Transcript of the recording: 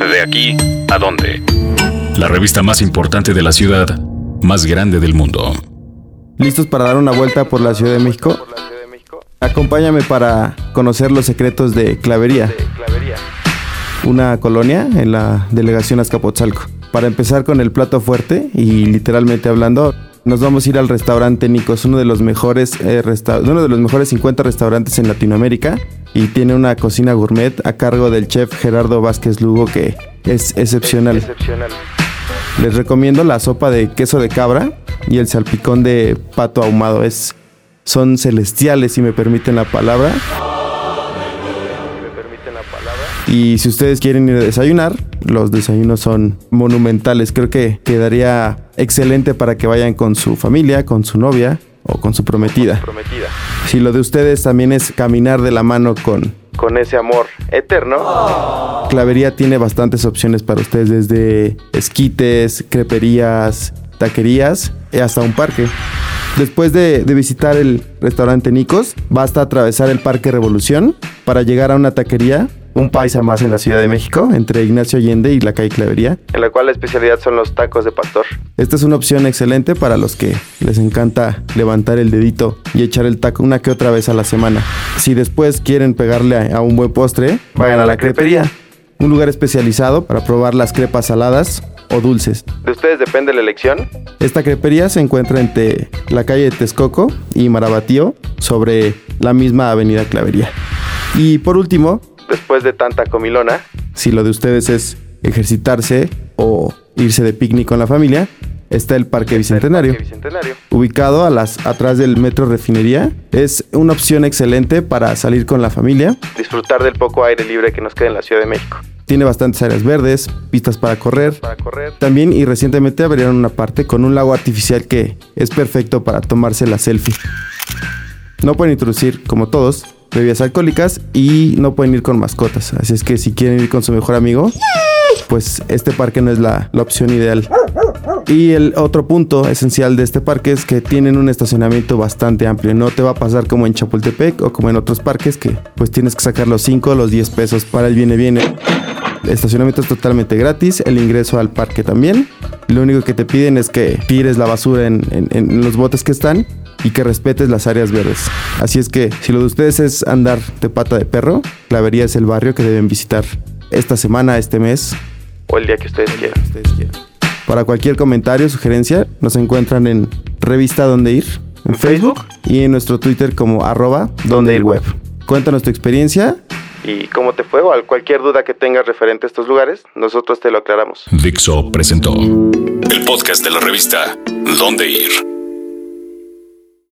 De aquí a dónde. La revista más importante de la ciudad, más grande del mundo. ¿Listos para dar una vuelta por la Ciudad de México? Acompáñame para conocer los secretos de Clavería, una colonia en la delegación Azcapotzalco. Para empezar con el plato fuerte y literalmente hablando, nos vamos a ir al restaurante Nicos, uno de los mejores, eh, resta- uno de los mejores 50 restaurantes en Latinoamérica y tiene una cocina gourmet a cargo del chef Gerardo Vázquez Lugo que es excepcional. Les recomiendo la sopa de queso de cabra y el salpicón de pato ahumado. Es, son celestiales, si me permiten la palabra. Y si ustedes quieren ir a desayunar, los desayunos son monumentales. Creo que quedaría excelente para que vayan con su familia, con su novia o con su prometida. Si lo de ustedes también es caminar de la mano con, con ese amor eterno, Clavería tiene bastantes opciones para ustedes, desde esquites, creperías, taquerías y hasta un parque. Después de, de visitar el restaurante Nicos, basta atravesar el Parque Revolución para llegar a una taquería, un paisa más en la Ciudad de México, entre Ignacio Allende y la calle Clavería, en la cual la especialidad son los tacos de pastor. Esta es una opción excelente para los que les encanta levantar el dedito y echar el taco una que otra vez a la semana. Si después quieren pegarle a, un buen postre, vayan a la crepería, un lugar especializado para probar las crepas saladas o dulces. De ustedes depende la elección. Esta crepería se encuentra entre la calle de Texcoco y Marabatío, sobre la misma avenida Clavería. Y por último, después de tanta comilona, si lo de ustedes es ejercitarse o irse de picnic con la familia, está el Parque Bicentenario. Ubicado a las, atrás del Metro Refinería, es una opción excelente para salir con la familia. Disfrutar del poco aire libre que nos queda en la Ciudad de México. Tiene bastantes áreas verdes, pistas para correr. También y recientemente abrieron una parte con un lago artificial que es perfecto para tomarse la selfie. No pueden introducir, como todos, bebidas alcohólicas y no pueden ir con mascotas. Así es que si quieren ir con su mejor amigo, pues este parque no es la, opción ideal. Y el otro punto esencial de este parque es que tienen un estacionamiento bastante amplio. No te va a pasar como en Chapultepec o como en otros parques que pues tienes que sacar los 5 o los 10 pesos para el viene viene. El estacionamiento es totalmente gratis, el ingreso al parque también. Lo único que te piden es que tires la basura en- en los botes que están y que respetes las áreas verdes. Así es que si lo de ustedes es andar de pata de perro, Clavería es el barrio que deben visitar esta semana, este mes o el día que ustedes quieran. Para cualquier comentario o sugerencia, nos encuentran en Revista Donde Ir, en Facebook y en nuestro Twitter como arroba Donde Ir Web. Cuéntanos tu experiencia y cómo te fue o cualquier duda que tengas referente a estos lugares, nosotros te lo aclaramos. Dixo presentó el podcast de la revista Dónde Ir.